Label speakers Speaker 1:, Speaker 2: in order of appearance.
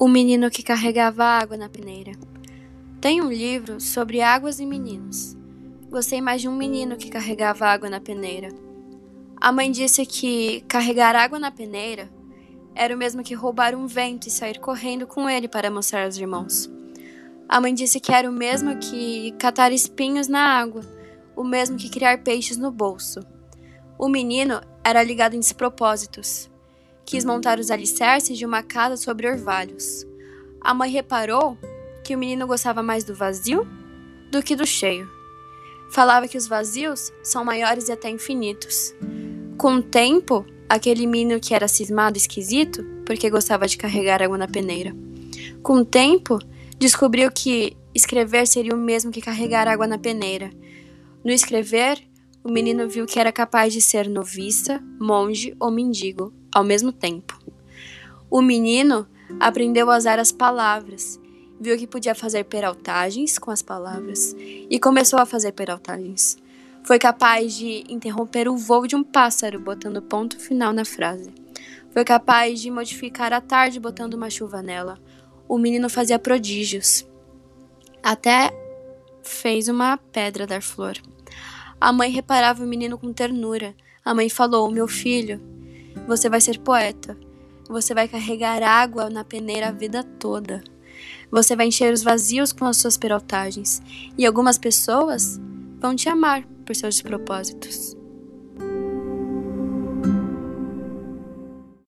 Speaker 1: O menino que carregava água na peneira. Tem um livro sobre águas e meninos. Gostei mais de um menino que carregava água na peneira. A mãe disse que carregar água na peneira era o mesmo que roubar um vento e sair correndo com ele para mostrar aos irmãos. A mãe disse que era o mesmo que catar espinhos na água, o mesmo que criar peixes no bolso. O menino era ligado em despropósitos quis montar os alicerces de uma casa sobre orvalhos. A mãe reparou que o menino gostava mais do vazio do que do cheio. Falava que os vazios são maiores e até infinitos. Com o tempo, aquele menino que era cismado e esquisito, porque gostava de carregar água na peneira. Com o tempo, descobriu que escrever seria o mesmo que carregar água na peneira. No escrever, o menino viu que era capaz de ser noviça, monge ou mendigo, ao mesmo tempo. O menino aprendeu a usar as palavras, viu que podia fazer peraltagens com as palavras e começou a fazer peraltagens. Foi capaz de interromper o voo de um pássaro botando ponto final na frase. Foi capaz de modificar a tarde botando uma chuva nela. O menino fazia prodígios. Até fez uma pedra dar flor. A mãe reparava o menino com ternura. A mãe falou: Meu filho, você vai ser poeta. Você vai carregar água na peneira a vida toda. Você vai encher os vazios com as suas peraltagens. E algumas pessoas vão te amar por seus propósitos.